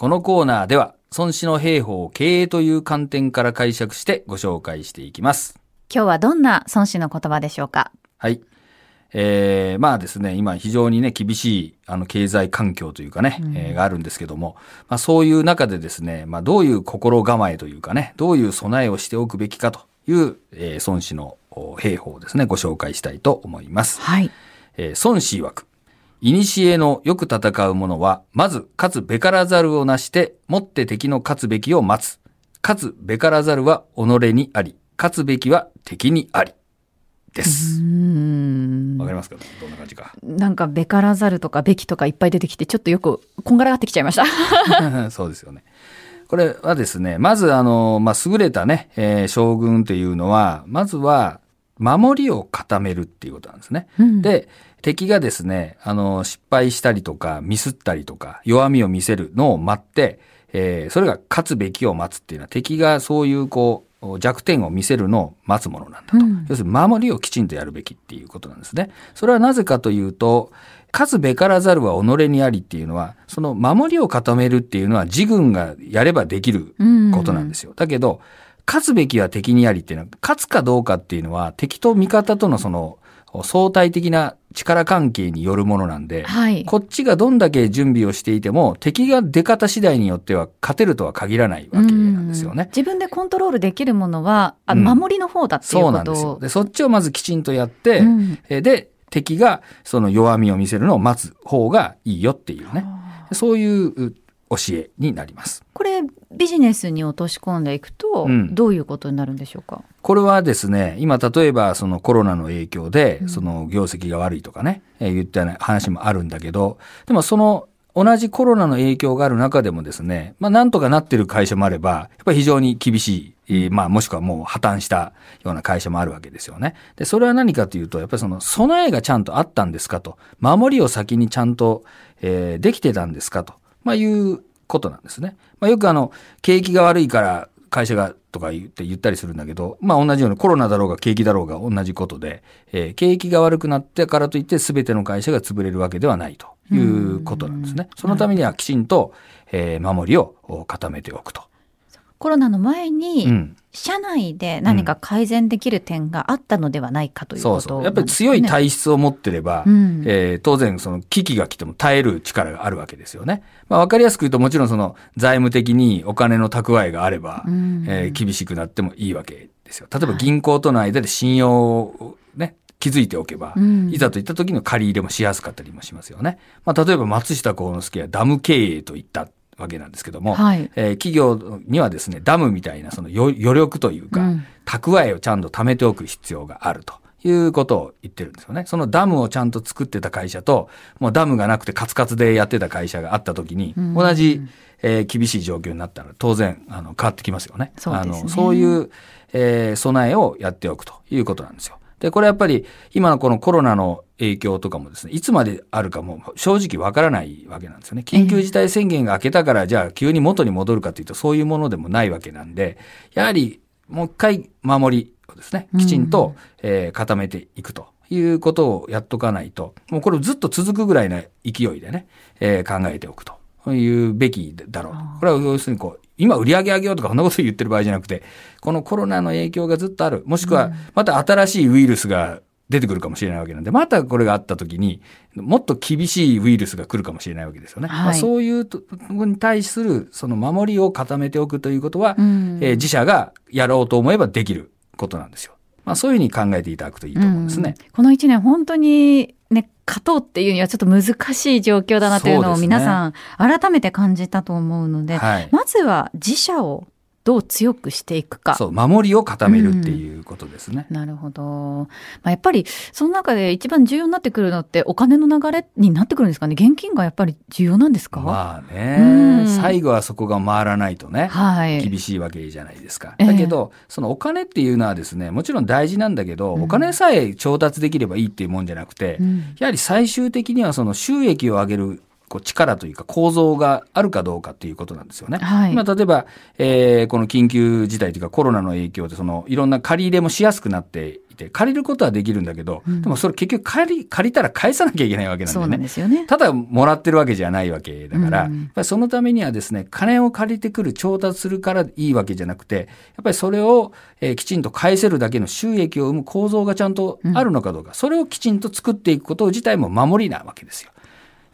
このコーナーでは、孫子の兵法を経営という観点から解釈してご紹介していきます。今日はどんな孫子の言葉でしょうか？はい。えー、まあですね、今非常にね、厳しい、あの、経済環境というかね、えーがあるんですけども、まあそういう中でですね、まあどういう心構えというかね、どういう備えをしておくべきかという、えー孫子のお兵法をですね、ご紹介したいと思います。はい。えー孫子曰く、古のよく戦う者は、まず、勝つべからざるをなして、もって敵の勝つべきを待つ。勝つべからざるは己にあり、勝つべきは敵にあり。です。うーんわかりますか？どんな感じか。なんか、べからざるとかべきとかいっぱい出てきて、ちょっとよくこんがらがってきちゃいました。そうですよね。これはですね、まずあの、まあ、優れたね、えー将軍というのは、まずは、守りを固めるっていうことなんですね。うんで、敵がですね、あの、失敗したりとか、ミスったりとか、弱みを見せるのを待って、えーそれが勝つべきを待つっていうのは、敵がそういうこう、弱点を見せるのを待つものなんだと。うん要するに守りをきちんとやるべきっていうことなんですね。それはなぜかというと、勝つべからざるは己にありっていうのは、その守りを固めるっていうのは自軍がやればできることなんですよ。だけど、勝つべきは敵にありっていうのは、勝つかどうかっていうのは、敵と味方とのその、相対的な力関係によるものなんで、はい。こっちがどんだけ準備をしていても、敵が出方次第によっては勝てるとは限らないわけなんですよね。自分でコントロールできるものは、あうん守りの方だっていうそうことなんですよ。で、そっちをまずきちんとやって、うんえーで、敵がその弱みを見せるのを待つ方がいいよっていうね。そういうう教えになります。これビジネスに落とし込んでいくと、うんどういうことになるんでしょうか？これはですね、今例えばそのコロナの影響で、その業績が悪いとかね、えー言ったような話もあるんだけど、でもその同じコロナの影響がある中でもですね、まあなんとかなってる会社もあれば、やっぱり非常に厳しい、えーまあもしくはもう破綻したような会社もあるわけですよね。で、それは何かというと、やっぱりその備えがちゃんとあったんですかと、守りを先にちゃんと、えーできてたんですかと、まあいうことなんですね。まあよくあの、景気が悪いから会社がとか言って言ったりするんだけど、まあ同じようにコロナだろうが景気だろうが同じことで、えー景気が悪くなってからといって全ての会社が潰れるわけではないということなんですね。そのためにはきちんと、えー守りを固めておくと。コロナの前に、うん。社内で何か改善できる点があったのではないかということそうそう。やっぱり強い体質を持ってれば、うんえー当然その危機が来ても耐える力があるわけですよね。まあわかりやすく言うともちろんその財務的にお金の蓄えがあれば、うんえー厳しくなってもいいわけですよ。例えば銀行との間で信用をね、築いておけば、うんいざといった時の借り入れもしやすかったりもしますよね。まあ例えば松下幸之助はダム経営といったわけなんですけども、はいえー企業にはですね、ダムみたいなその余余力というか、うん蓄えをちゃんと貯めておく必要があるということを言ってるんですよね。そのダムをちゃんと作ってた会社と、もうダムがなくてカツカツでやってた会社があった時に、うん同じ、えー厳しい状況になったら当然あの変わってきますよね。そうねあのそういう、えー備えをやっておくということなんですよ。で、これやっぱり今のこのコロナの影響とかもですね、いつまであるかも正直わからないわけなんですよね。緊急事態宣言が明けたから、じゃあ急に元に戻るかというとそういうものでもないわけなんで、やはりもう一回守りをですね、きちんと、えー固めていくということをやっとかないと、もうこれずっと続くぐらいの勢いでね、えー考えておくというべきだろうと。これは要するにこう、今売り上げ上げようとかそんなこと言ってる場合じゃなくて、このコロナの影響がずっとある。もしくは、また新しいウイルスが出てくるかもしれないわけなんで、またこれがあった時に、もっと厳しいウイルスが来るかもしれないわけですよね。はいまあ、そういうところに対する、その守りを固めておくということは、うんえー自社がやろうと思えばできることなんですよ。まあ、そういうふうに考えていただくといいと思うんですね。うんこの一年本当にね、勝とうっていうにはちょっと難しい状況だなというのを皆さん改めて感じたと思うので、はい。まずは自社をどう強くしていくか。そう、守りを固めるっていうことですね。なるほど。まあ、やっぱり、その中で一番重要になってくるのって、お金の流れになってくるんですかね。現金がやっぱり重要なんですか、まあうねん、最後はそこが回らないとね、はい。厳しいわけじゃないですか。ええだけど、そのお金っていうのはですね、もちろん大事なんだけど、うんお金さえ調達できればいいっていうもんじゃなくて、うんやはり最終的にはその収益を上げるこう力というか構造があるかどうかっていうことなんですよね。はい今例えば、えーこの緊急事態というかコロナの影響でそのいろんな借り入れもしやすくなっていて、借りることはできるんだけど、でもそれ結局借り、借りたら返さなきゃいけないわけなんだよね。そうなんですよね。ただもらってるわけじゃないわけだから、うんやっぱりそのためにはですね、金を借りてくる、調達するからいいわけじゃなくて、やっぱりそれを、えーきちんと返せるだけの収益を生む構造がちゃんとあるのかどうか、それをきちんと作っていくこと自体も守りなわけですよ。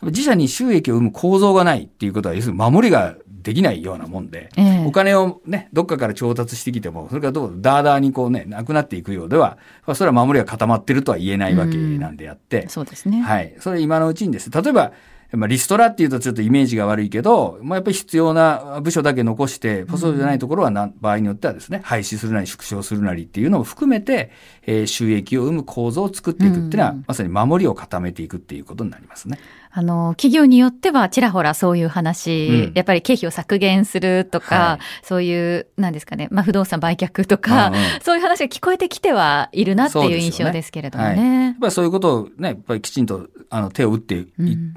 自社に収益を生む構造がないっていうことは、要するに守りができないようなもんで、ええお金をね、どっかから調達してきても、それがどう、ダーダーにこうね、なくなっていくようでは、まあそれは守りが固まってるとは言えないわけなんであって、そうですね。はい。それ今のうちにですね、例えば、まあ、リストラっていうとちょっとイメージが悪いけど、まあ、やっぱり必要な部署だけ残して、そうじゃないところはな、場合によってはですね、廃止するなり縮小するなりっていうのを含めて、えー収益を生む構造を作っていくっていうのは、まさに守りを固めていくっていうことになりますね。あの、企業によってはちらほらそういう話、うん。やっぱり経費を削減するとか、はい。そういう、なんですかね、まあ不動産売却とか、うんうん。そういう話が聞こえてきてはいるなっていう印象ですけれどもはい、やねっ。ぱりそういうことをね、やっぱりきちんとあの手を打っていっ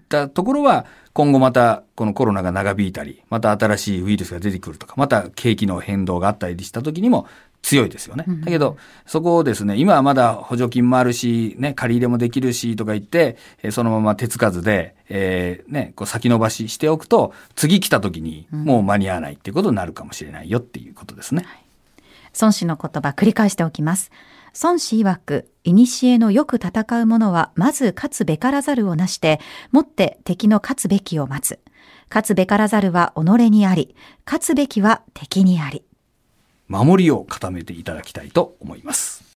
たところは、今後またこのコロナが長引いたり、また新しいウイルスが出てくるとか、また景気の変動があったりした時にも強いですよね。だけど、そこをですね、今はまだ補助金もあるし、ね、借り入れもできるしとか言って、えーそのまま手つかずで、えーね、こう先延ばししておくと、次来た時にもう間に合わないっていうことになるかもしれないよっていうことですね。孫子の言葉繰り返しておきます。孫子曰く、古のよく戦う者は、まず勝つべからざるをなして、もって敵の勝つべきを待つ。勝つべからざるは己にあり、勝つべきは敵にあり。守りを固めていただきたいと思います。